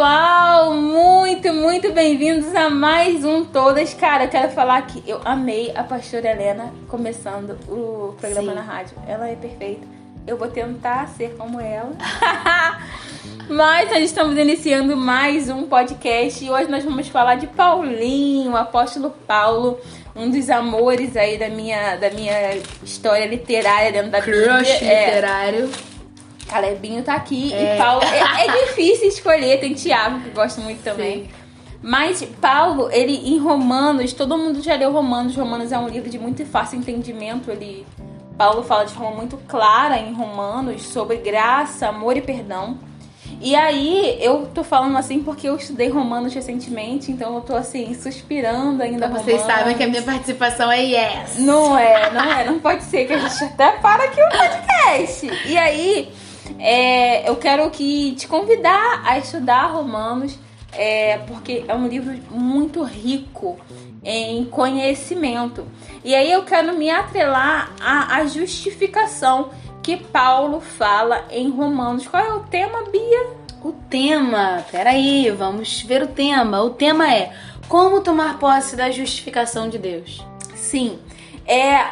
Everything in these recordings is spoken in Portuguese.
pessoal, muito, muito bem-vindos a mais um Todas. Cara, eu quero falar que eu amei a pastora Helena começando o programa Sim. na rádio. Ela é perfeita. Eu vou tentar ser como ela. Mas nós estamos iniciando mais um podcast e hoje nós vamos falar de Paulinho, o apóstolo Paulo, um dos amores aí da minha, da minha história literária dentro da Bíblia. Crush É, literário. Calebinho tá aqui É. e Paulo. É, é difícil escolher, tem Tiago, que eu gosto muito também. Sim. Mas Paulo, ele em Romanos, todo mundo já leu Romanos. Romanos é um livro de muito fácil entendimento. Ele, Paulo fala de forma muito clara em Romanos sobre graça, amor e perdão. E aí, eu tô falando assim porque eu estudei Romanos recentemente, então eu tô assim, suspirando ainda Então vocês Romanos. sabem que a minha participação é yes. Não é, não é. Não pode ser que a gente até para aqui o podcast. E aí, é, eu quero que te convidar a estudar Romanos, é, porque é um livro muito rico em conhecimento. E aí eu quero me atrelar à, à justificação que Paulo fala em Romanos. Qual é o tema, Bia? O tema, peraí, vamos ver o tema. O tema é como tomar posse da justificação de Deus. Sim, é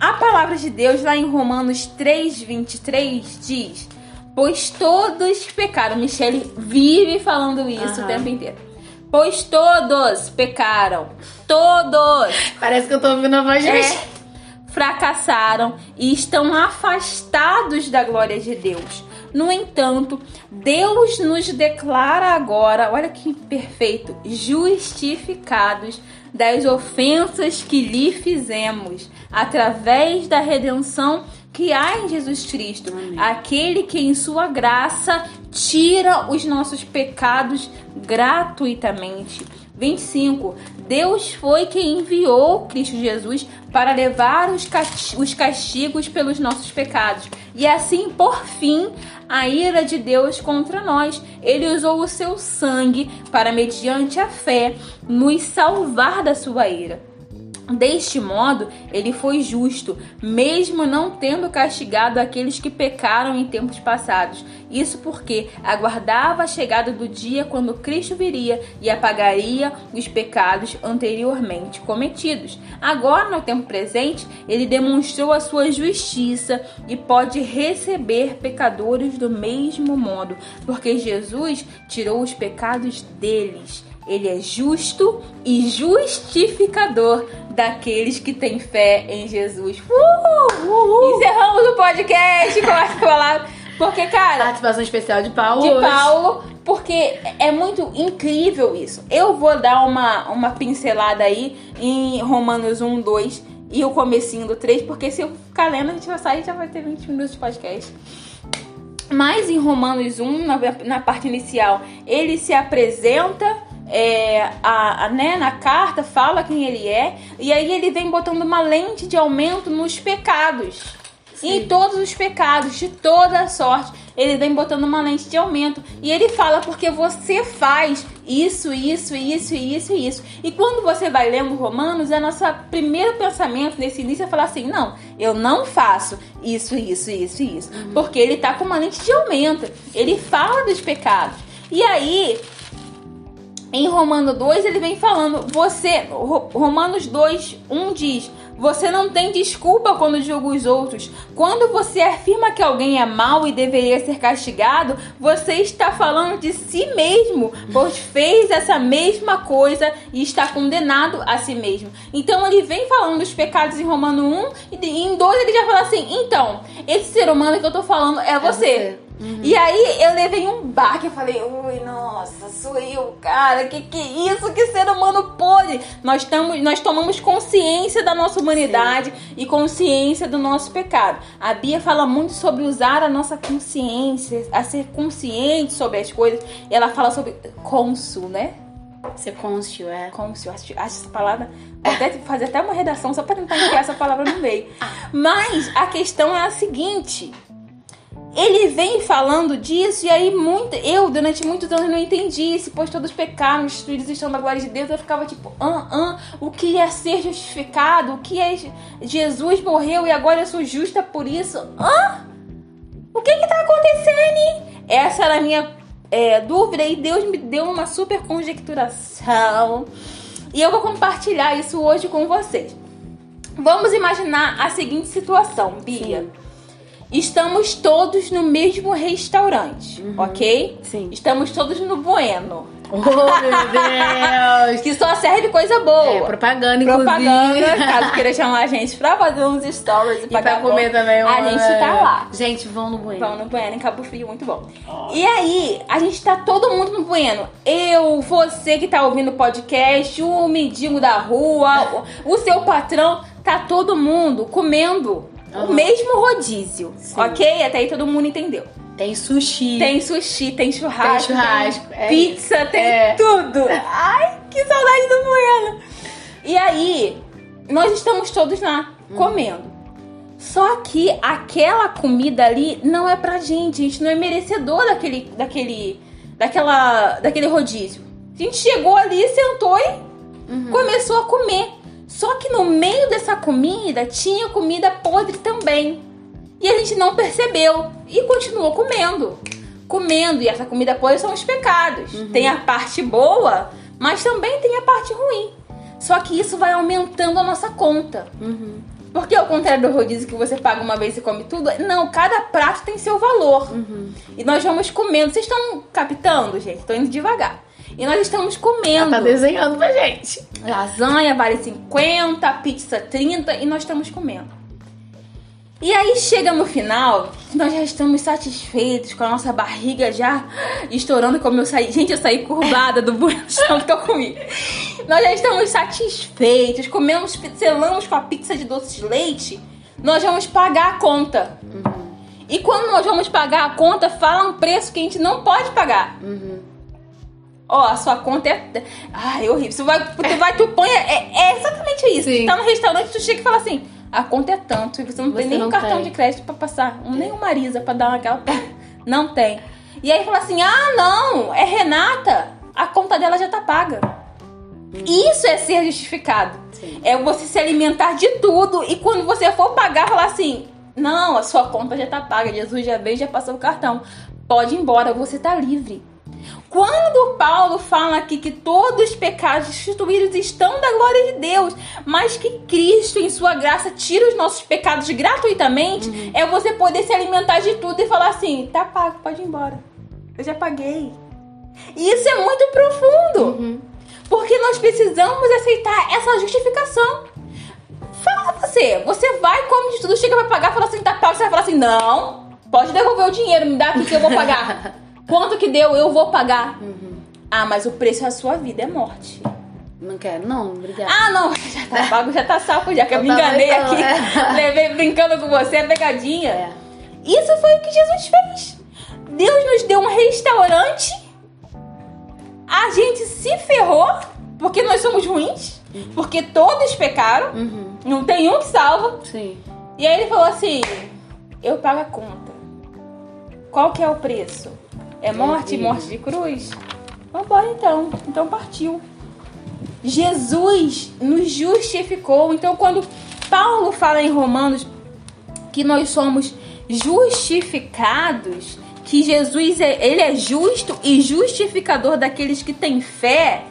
a palavra de Deus lá em Romanos 3:23 diz: "Pois todos pecaram". Michele vive falando isso o Aham. tempo inteiro. Pois todos pecaram. Todos Parece que eu tô ouvindo a voz de é, fracassaram e estão afastados da glória de Deus. No entanto, Deus nos declara agora, olha que perfeito, justificados das ofensas que lhe fizemos, através da redenção que há em Jesus Cristo, Amém. aquele que em sua graça tira os nossos pecados gratuitamente. 25. Deus foi quem enviou Cristo Jesus para levar os castigos pelos nossos pecados. E assim, por fim, a ira de Deus contra nós. Ele usou o seu sangue para, mediante a fé, nos salvar da sua ira. Deste modo, ele foi justo, mesmo não tendo castigado aqueles que pecaram em tempos passados. Isso porque aguardava a chegada do dia quando Cristo viria e apagaria os pecados anteriormente cometidos. Agora, no tempo presente, ele demonstrou a sua justiça e pode receber pecadores do mesmo modo, porque Jesus tirou os pecados deles. Ele é justo e justificador daqueles que têm fé em Jesus. Uhul! Encerramos o podcast com essa palavra. Porque, cara, Participação especial de Paulo. de. Paulo, porque é muito incrível isso. Eu vou dar uma, uma pincelada aí em Romanos 1, 2 e o comecinho do 3, porque se eu ficar lendo, a gente vai sair e já vai ter 20 minutos de podcast. Mas em Romanos 1, na, na parte inicial, ele se apresenta é, a, a- né, na carta, fala quem ele é, e aí ele vem botando uma lente de aumento nos pecados. Em todos os pecados, de toda a sorte, ele vem botando uma lente de aumento. E ele fala porque você faz isso, isso, isso, isso e isso. E quando você vai lendo Romanos, é nosso primeiro pensamento nesse início é falar assim: não, eu não faço isso, isso, isso e isso. Porque ele tá com uma lente de aumento. Ele fala dos pecados. E aí, em Romano 2, ele vem falando, você, Ro- Romanos 2, 1 diz, você não tem desculpa quando julga os outros. Quando você afirma que alguém é mau e deveria ser castigado, você está falando de si mesmo, pois fez essa mesma coisa e está condenado a si mesmo. Então ele vem falando dos pecados em Romano 1 e em 2 ele já fala assim, então, esse ser humano que eu tô falando é você. você. E aí eu levei um baque, eu falei, ui, nossa, sou eu, cara, que que é isso, que ser humano pode? Nós, tamo, nós tomamos consciência da nossa humanidade e consciência do nosso pecado. A Bia fala muito sobre usar a nossa consciência, a ser consciente sobre as coisas. E ela fala sobre cônsul, né? Ser cônscio, é. Cônsul, acho, acho essa palavra. Vou até fazer até uma redação só pra tentar enfiar essa palavra no meio. Mas a questão é a seguinte ele vem falando disso e aí muito, eu durante muitos anos não entendi se pois todos pecaram, os filhos estão da glória de Deus, eu ficava tipo, ah, ah, o que é ser justificado, o que é Jesus morreu e agora eu sou justa por isso, ah, o que que tá acontecendo? Essa era a minha é, dúvida e Deus me deu uma super conjecturação. E eu vou compartilhar isso hoje com vocês. Vamos imaginar a seguinte situação, Bia. Sim. Estamos todos no mesmo restaurante, ok? Sim. Estamos todos no Bueno, Oh, meu Deus! que só serve coisa boa. É, propaganda, inclusive. Propaganda, caso queira chamar a gente pra fazer uns stories e, E pra pagar comer conta, também. A uma- gente tá lá. Gente, vão no Bueno. Pão no Bueno, em Cabo Frio, muito bom. E aí, a gente tá todo mundo no Bueno. Eu, você que tá ouvindo o podcast, o mendigo da rua, o, o seu patrão, tá todo mundo comendo o Aham. mesmo rodízio, Sim. ok? Até aí todo mundo entendeu. Tem sushi. Tem sushi, tem churrasco, Tem churrasco, tem é pizza, tem É. tudo. Ai, que saudade do Bueno. E aí, nós estamos todos lá Hum. comendo. Só que aquela comida ali não é pra gente, a gente não é merecedor daquele daquele daquela daquele rodízio. A gente chegou ali, sentou e Uhum. começou a comer. Só que no meio dessa comida tinha comida podre também. E a gente não percebeu e continuou comendo. Comendo, e essa comida podre são os pecados. Tem a parte boa, mas também tem a parte ruim. Só que isso vai aumentando a nossa conta. Uhum. Porque ao contrário do rodízio que você paga uma vez e come tudo, não, cada prato tem seu valor. Uhum. E nós vamos comendo. Vocês estão captando, gente? Tô indo devagar. E nós estamos comendo. Tá desenhando pra gente. Lasanha vale 50, pizza 30 e nós estamos comendo. E aí chega no final, nós já estamos satisfeitos com a nossa barriga já estourando como eu saí. Gente, eu saí curvada do chão que eu comi. Nós já estamos satisfeitos, comemos, selamos com a pizza de doce de leite. Nós vamos pagar a conta. E quando nós vamos pagar a conta, fala um preço que a gente não pode pagar. Uhum. Ó, a sua conta é. Ai, é horrível. Tu vai, tu vai, tu põe. É, é exatamente isso. Sim. Tu tá no restaurante, tu chega e fala assim: a conta é tanto. E você não tem Você nem não um cartão tem. de crédito pra passar. Um, nem uma Marisa pra dar uma aquela. Não tem. E aí fala assim: ah, não, é Renata. A conta dela já tá paga. Isso é ser justificado. Sim. É você se alimentar de tudo e quando você for pagar, falar assim: não, a sua conta já tá paga, Jesus já veio, já passou o cartão. Pode ir embora, você tá livre. Quando Paulo fala aqui que todos os pecados instituídos estão da glória de Deus, mas que Cristo, em sua graça, tira os nossos pecados gratuitamente, é você poder se alimentar de tudo e falar assim: tá pago, pode ir embora. Eu já paguei. E isso é muito profundo. Uhum. Porque nós precisamos aceitar essa justificação. Fala você, você vai, come de tudo, chega pra pagar, fala assim, tá pago, você vai falar assim, não, pode devolver o dinheiro, me dá aqui que eu vou pagar. Quanto que deu, eu vou pagar. Ah, mas o preço é a sua vida, é morte. Não quero, não, obrigada. Ah, não, já tá pago, já tá salvo, já que eu Eu me enganei então, aqui. é. Levei brincando com você, é pegadinha. É. Isso foi o que Jesus fez. Deus nos deu um restaurante. A gente se ferrou porque nós somos ruins, porque todos pecaram, Uhum. não tem um que salva. Sim. E aí ele falou assim: "Eu pago a conta. Qual que é o preço? É morte, morte de cruz? Vambora então. Então partiu. Jesus nos justificou. Então quando Paulo fala em Romanos que nós somos justificados, que Jesus é, ele é justo e justificador daqueles que têm fé,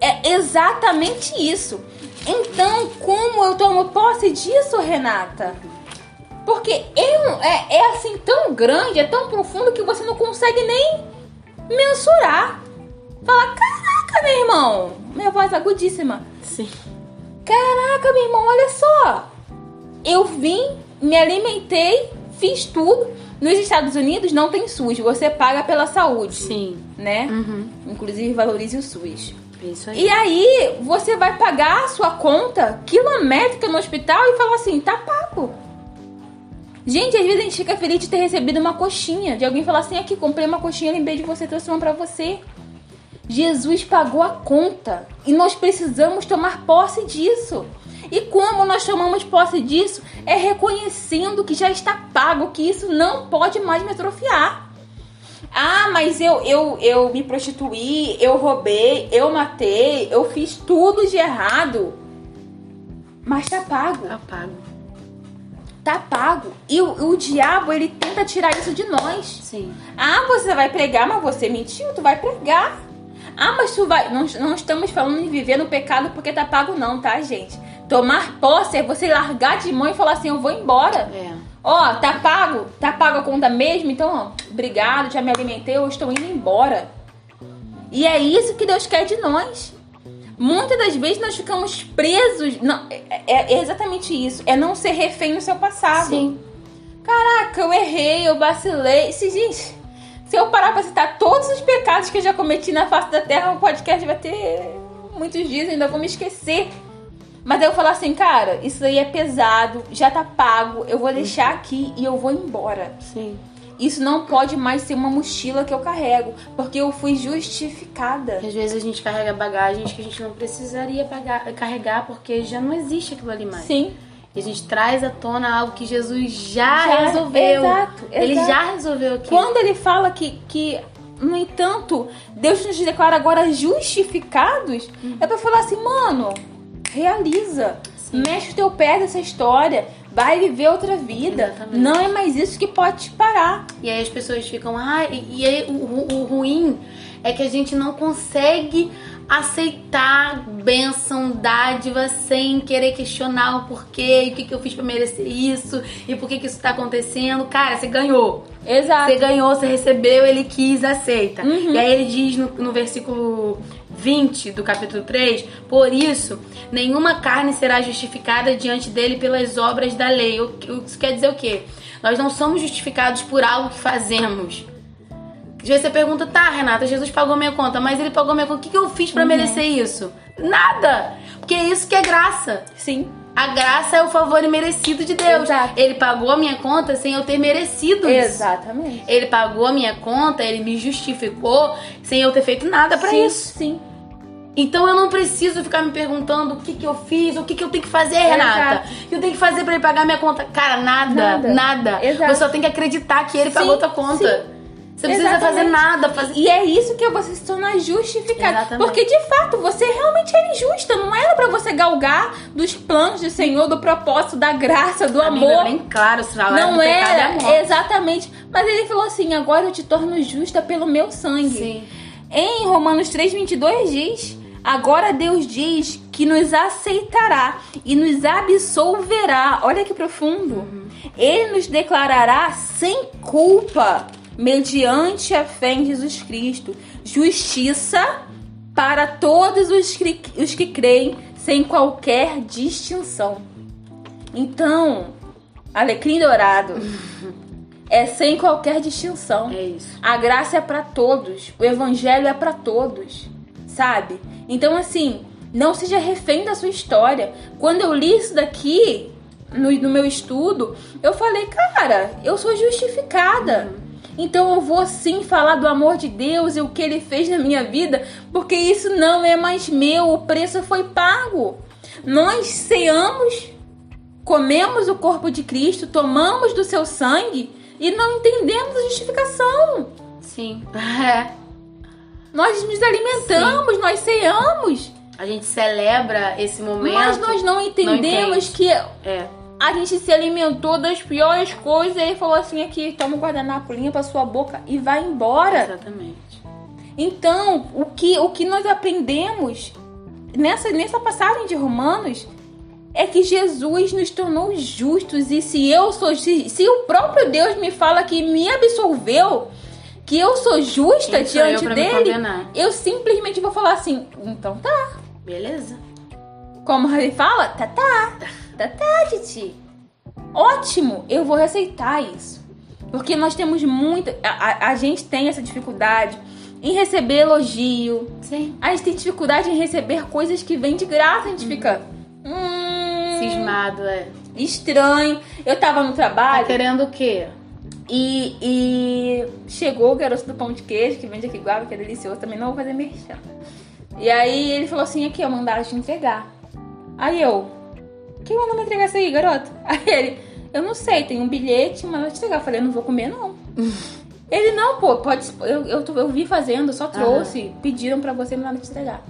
é exatamente isso. Então, como eu tomo posse disso, Renata? Porque é, é, é assim tão grande, é tão profundo que você não consegue nem mensurar. Fala, caraca, meu irmão. Minha voz agudíssima. Sim. Caraca, meu irmão, olha só. Eu vim, me alimentei, fiz tudo. Nos Estados Unidos não tem SUS, você paga pela saúde, Sim. né? Uhum. Inclusive valorize o SUS. Isso aí. E aí você vai pagar a sua conta quilométrica no hospital e falar assim, tá pago. Gente, às vezes a gente fica feliz de ter recebido uma coxinha. De alguém falar assim, aqui, comprei uma coxinha, lembrei de você, trouxe uma pra você. Jesus pagou a conta e nós precisamos tomar posse disso. E como nós tomamos posse disso? É reconhecendo que já está pago, que isso não pode mais me atrofiar. Ah, mas eu, eu, eu me prostituí, eu roubei, eu matei, eu fiz tudo de errado. Mas tá pago. Apago. Tá pago. E o, o diabo, ele tenta tirar isso de nós. Sim. Ah, você vai pregar, mas você mentiu, tu vai pregar. Ah, mas tu vai. Não, não estamos falando em viver no pecado porque tá pago, não, tá, gente? Tomar posse é você largar de mão e falar assim: eu vou embora. É. Ó, tá pago? Tá pago a conta mesmo? Então, ó, obrigado, já me alimentei, eu estou indo embora. E é isso que Deus quer de nós. Muitas das vezes nós ficamos presos. Não, é, é- exatamente isso. É não ser refém no seu passado. Sim. Caraca, eu errei, eu vacilei. Se, gente, se eu parar pra citar todos os pecados que eu já cometi na face da terra, o podcast vai ter muitos dias, ainda vou me esquecer. Mas eu falar assim, cara, isso aí é pesado, já tá pago, eu vou deixar aqui e eu vou embora. Sim. Isso não pode mais ser uma mochila que eu carrego, porque eu fui justificada. Às vezes a gente carrega bagagens que a gente não precisaria pagar, carregar porque já não existe aquilo ali mais. Sim. E a gente traz à tona algo que Jesus já, Já, resolveu. exato, Ele exato. já resolveu aquilo. Quando ele fala que, que no entanto, Deus nos declara agora justificados, é pra falar assim, mano, realiza. Mexe o teu pé dessa história. Vai viver outra vida. Exatamente. Não é mais isso que pode te parar. E aí as pessoas ficam, ah, e, e aí o, o ruim é que a gente não consegue aceitar bênção, dádiva, sem querer questionar o porquê, e o que, que eu fiz pra merecer isso, e por que, que isso tá acontecendo. Cara, você ganhou. Exato. Você ganhou, você recebeu, ele quis, aceita. Uhum. E aí ele diz no, no versículo 20 do capítulo 3: Por isso, nenhuma carne será justificada diante dele pelas obras da lei. O que- Isso quer dizer o quê? Nós não somos justificados por algo que fazemos. Às vezes você pergunta, tá, Renata, Jesus pagou minha conta, mas ele pagou minha conta. O que, que eu fiz pra Uhum. merecer isso? Nada! Porque é isso que é graça. Sim. A graça é o favor imerecido de Deus. Exato. Ele pagou a minha conta sem eu ter merecido isso. Exatamente. Ele pagou a minha conta, ele me justificou sem eu ter feito nada pra Sim, isso. Sim. Então eu não preciso ficar me perguntando o que, que eu fiz, o que, que eu tenho que fazer, Renata. Exato. O que eu tenho que fazer pra ele pagar minha conta? Cara, nada, Nada. nada. Exato. Você só tem que acreditar que ele Sim, pagou tua conta. sim. Você não precisa fazer nada. Fazer... E é isso que é você se tornar justificado. Exatamente. Porque de fato você realmente era injusta. Não era pra você galgar dos planos do Senhor, do propósito, da graça, do A Bíblia é amor. bem claro, o salário Não do pecado é a era, morte. exatamente. Mas ele falou assim: agora eu te torno justa pelo meu sangue. Sim. Em Romanos 3,22 diz: Agora Deus diz que nos aceitará e nos absolverá. Olha que profundo. Ele nos declarará sem culpa, mediante a fé em Jesus Cristo. Justiça para todos os que, os que creem, sem qualquer distinção. Então, alecrim dourado é sem qualquer distinção. É isso. A graça é pra todos, o evangelho é pra todos, sabe? Então assim, não seja refém da sua história. Quando eu li isso daqui no, no meu estudo, eu falei, cara, eu sou justificada. Então eu vou sim falar do amor de Deus e o que ele fez na minha vida, porque isso não é mais meu, o preço foi pago. Nós ceamos, comemos o corpo de Cristo, tomamos do seu sangue e não entendemos a justificação. Sim. É. Nós nos alimentamos, nós ceamos, A gente celebra esse momento. mas nós não entendemos entende. que É. a gente se alimentou das piores coisas e falou assim aqui, toma o guardanapo, limpa a sua boca e vai embora. Exatamente. Então, o que, o que nós aprendemos nessa, nessa passagem de Romanos é que Jesus nos tornou justos. E se eu sou. Se, se o próprio Deus me fala que me absolveu, que eu sou justa Quem sou eu diante pra me dele, eu simplesmente vou falar assim: então tá. Beleza. Como ele fala, tá tá. Tá tá, Titi. Ótimo, eu vou aceitar isso. Porque nós temos muita. A, a- a gente tem essa dificuldade em receber elogio. Sim. A gente tem dificuldade em receber coisas que vêm de graça. A gente fica. Hum, Cismado, é. estranho. Eu tava no Tá trabalho querendo o quê? e, e chegou o garoto do pão de queijo, que vende aqui guava, que é delicioso também. Não vou fazer merchan. E aí ele falou assim: aqui, eu mandaram te entregar. Aí eu, quem mandou me entregar isso aí, garoto? Aí ele, eu não sei, tem um bilhete, mandou te entregar. Eu falei, eu não vou comer, não. ele, não, pô, pode. Eu, eu, eu vi fazendo, só trouxe. Pediram pra você mandar te entregar.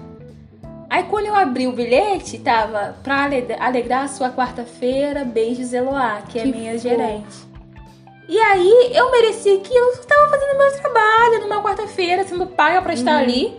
Aí quando eu abri o bilhete, tava pra ale- alegrar a sua quarta-feira, beijos Eloá, que é Que minha fofo. gerente. E aí eu mereci aquilo, eu tava fazendo meu trabalho numa quarta-feira, sendo paga pra estar ali.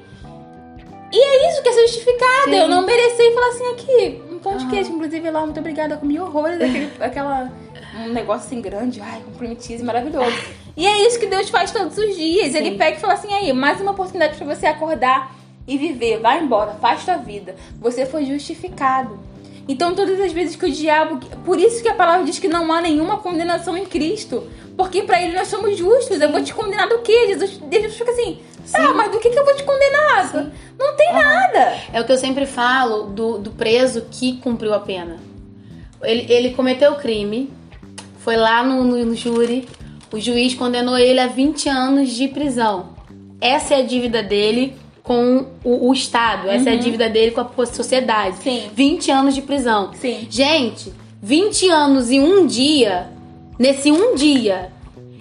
E é isso que é ser justificada. Sim. Eu não mereci falar assim aqui, um pão de queijo, inclusive lá, muito obrigada, eu comi horrores, aquele, aquela, um negócio assim grande, ai, cheese maravilhoso. E é isso que Deus faz todos os dias. Ele Sim. pega e fala assim, aí, mais uma oportunidade pra você acordar e viver. Vai embora, faz tua vida. Você foi justificado. Então, todas as vezes que o diabo. Por isso que a palavra diz que não há nenhuma condenação em Cristo. Porque pra ele nós somos justos. Eu vou te condenar do quê? Jesus, Deus fica assim. Tá, mas do que, que eu vou te condenar? Não tem nada. É o que eu sempre falo do, do preso que cumpriu a pena. Ele, ele cometeu o crime, foi lá no, no, no júri, o juiz condenou ele a 20 anos de prisão. Essa é a dívida dele com o, o Estado, essa é a dívida dele com a sociedade. Sim. 20 anos de prisão. Sim. Gente, 20 anos e um dia, nesse um dia,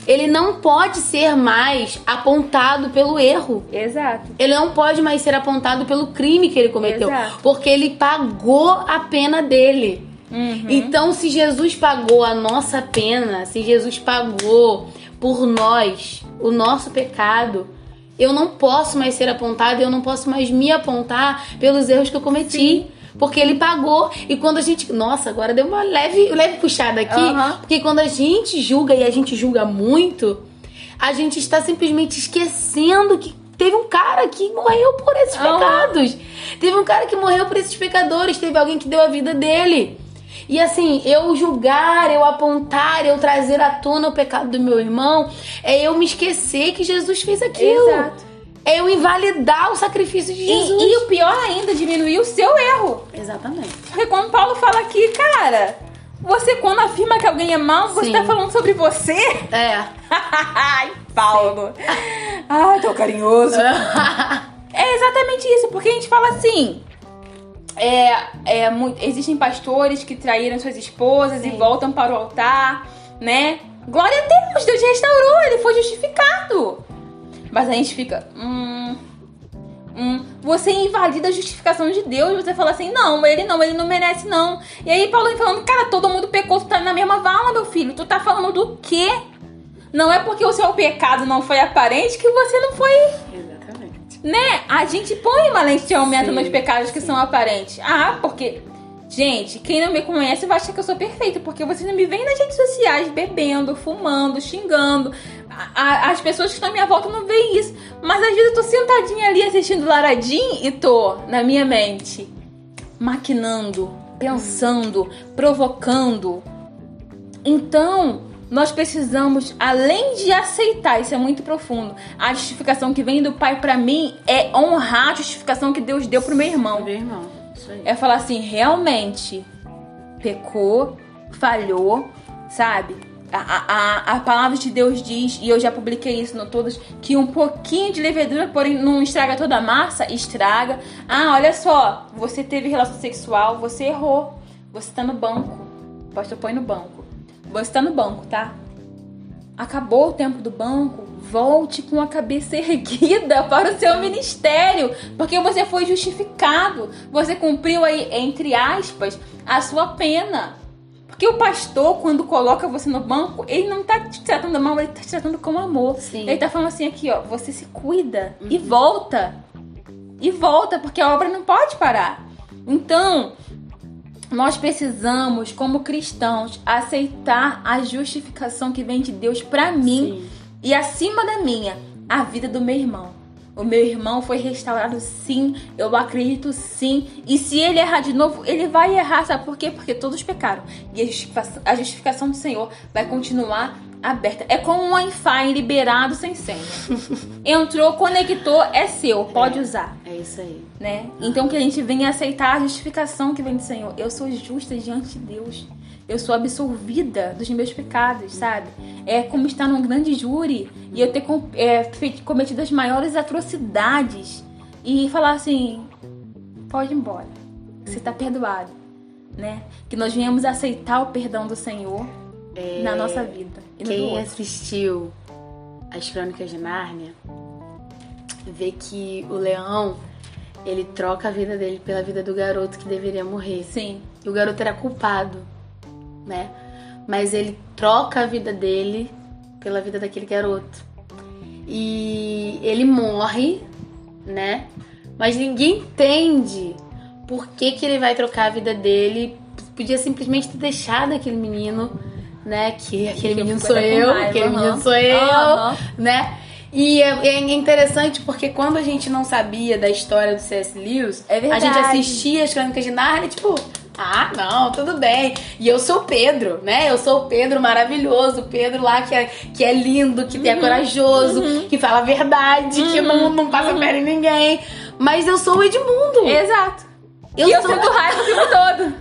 ele não pode ser mais apontado pelo erro. Exato. Ele não pode mais ser apontado pelo crime que ele cometeu, Exato. porque ele pagou a pena dele. Uhum. Então, se Jesus pagou a nossa pena, se Jesus pagou por nós o nosso pecado, eu não posso mais ser apontado, eu não posso mais me apontar pelos erros que eu cometi. Porque ele pagou. E quando a gente. Nossa, agora deu uma leve, leve puxada aqui. Aham. Porque quando a gente julga e a gente julga muito, a gente está simplesmente esquecendo que teve um cara que morreu por esses pecados. Teve um cara que morreu por esses pecadores. Teve alguém que deu a vida dele. E assim, eu julgar, eu apontar, eu trazer à tona o pecado do meu irmão, é eu me esquecer que Jesus fez aquilo. Exato. Eu invalidar o sacrifício de E, Jesus. e o pior ainda, diminuir o seu erro. Exatamente. Porque quando Paulo fala aqui, cara, você quando afirma que alguém é mal, você tá falando sobre você? É. Ai, Paulo. Ai, tão carinhoso. É exatamente isso, porque a gente fala assim. É, é, existem pastores que traíram suas esposas e Sim. voltam para o altar, né? Glória a Deus, Deus restaurou, ele foi justificado. Mas a gente fica. Hum, hum, você invalida a justificação de Deus. Você fala assim: não, ele não, ele não merece, não. E aí Paulo falando: cara, todo mundo pecou, tu tá na mesma vala, meu filho. Tu tá falando do quê? Não é porque o seu pecado não foi aparente que você não foi Exatamente. né? A gente põe uma lente de aumento Sim, nos pecados que sim. são aparentes. Ah, porque. Gente, quem não me conhece vai achar que eu sou perfeita, porque vocês não me veem nas redes sociais bebendo, fumando, xingando. A- a- as pessoas que estão à minha volta não veem isso. Mas às vezes eu tô sentadinha ali assistindo Laradim e tô, na minha mente, maquinando, pensando, provocando. Então, nós precisamos, além de aceitar, isso é muito profundo, a justificação que vem do Pai pra mim é honrar a justificação que Deus deu pro meu irmão. Meu irmão. É falar assim, realmente pecou, falhou, sabe? A, a, a- palavra de Deus diz, e eu já publiquei isso no todos, que um pouquinho de levedura, porém não estraga toda a massa, estraga. Ah, olha só, você teve relação sexual, você errou. Você tá no banco. Pastor, põe no banco. Você tá no banco, tá? Acabou o tempo do banco, volte com a cabeça erguida para o seu ministério, porque você foi justificado. Você cumpriu aí, entre aspas, a sua pena. Porque o pastor, quando coloca você no banco, ele não tá te tratando mal, ele tá te tratando com amor. Sim. Ele tá falando assim aqui, ó, você se cuida e volta. E volta, porque a obra não pode parar. Então, nós precisamos, como cristãos, aceitar a justificação que vem de Deus pra mim Sim. e acima da minha, a vida do meu irmão. O meu irmão foi restaurado sim, eu acredito sim. E se ele errar de novo, ele vai errar, sabe por quê? Porque todos pecaram. E a justificação, a justificação do Senhor vai continuar aberta. É como um Wi-Fi liberado sem senha. Entrou, conectou, é seu, pode usar É isso aí. né? Então que a gente venha aceitar a justificação que vem do Senhor. Eu sou justa diante de Deus. Eu sou absolvida dos meus pecados, sabe? É como estar num grande júri e eu ter é, cometido as maiores atrocidades e falar assim: pode ir embora, você tá perdoado, né? Que nós venhamos aceitar o perdão do Senhor na nossa vida. E Quem assistiu as Crônicas de Nárnia vê que o leão ele troca a vida dele pela vida do garoto que deveria morrer. Sim. E o garoto era culpado, né? Mas ele troca a vida dele pela vida daquele garoto. E ele morre, né? Mas ninguém entende por que, que ele vai trocar a vida dele. Podia simplesmente ter deixado aquele menino, né? Que aquele Que menino sou eu, raiva, aquele aham. menino sou eu, Aham. né? E é, é interessante porque quando a gente não sabia da história do C.S. Lewis, É a gente assistia as crônicas de Nárnia, tipo, ah, não, tudo bem. E eu sou o Pedro, né? Eu sou o Pedro maravilhoso, o Pedro lá que é, que é lindo, que Uhum. é corajoso, que fala a verdade, que não, não passa Uhum. perna em ninguém. Mas eu sou o Edmundo. Exato. Eu e eu sou- sinto raiva o tempo todo.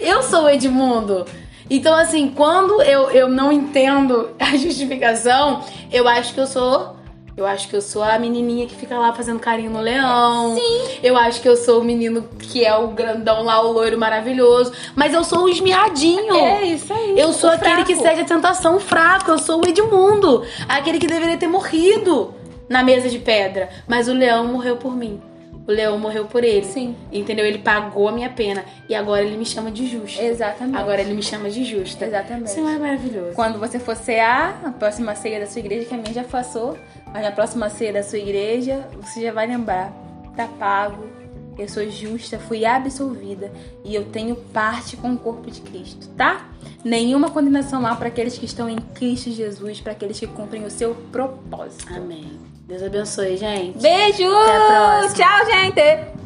Eu sou o Edmundo. Então, assim, quando eu, eu não entendo a justificação, eu acho que eu sou. Eu acho que eu sou a menininha que fica lá fazendo carinho no leão. Sim. Eu acho que eu sou o menino que é o grandão lá, o loiro maravilhoso. Mas eu sou o esmirradinho. É isso aí. Eu sou O aquele que fraco. cede a tentação fraco. Eu sou o Edmundo. Aquele que deveria ter morrido na mesa de pedra. Mas o leão morreu por mim. O leão morreu por ele. Sim. Entendeu? Ele pagou a minha pena. E agora ele me chama de justo. Exatamente. Agora ele me chama de justa. Exatamente. Isso é maravilhoso. Quando você for cear, a próxima ceia da sua igreja, que a minha já passou, mas na próxima ceia da sua igreja, você já vai lembrar: tá pago, eu sou justa, fui absolvida e eu tenho parte com o corpo de Cristo, tá? Nenhuma condenação há para aqueles que estão em Cristo Jesus, para aqueles que cumprem o seu propósito. Amém. Deus abençoe, gente. Beijo! Até a próxima. Tchau, gente!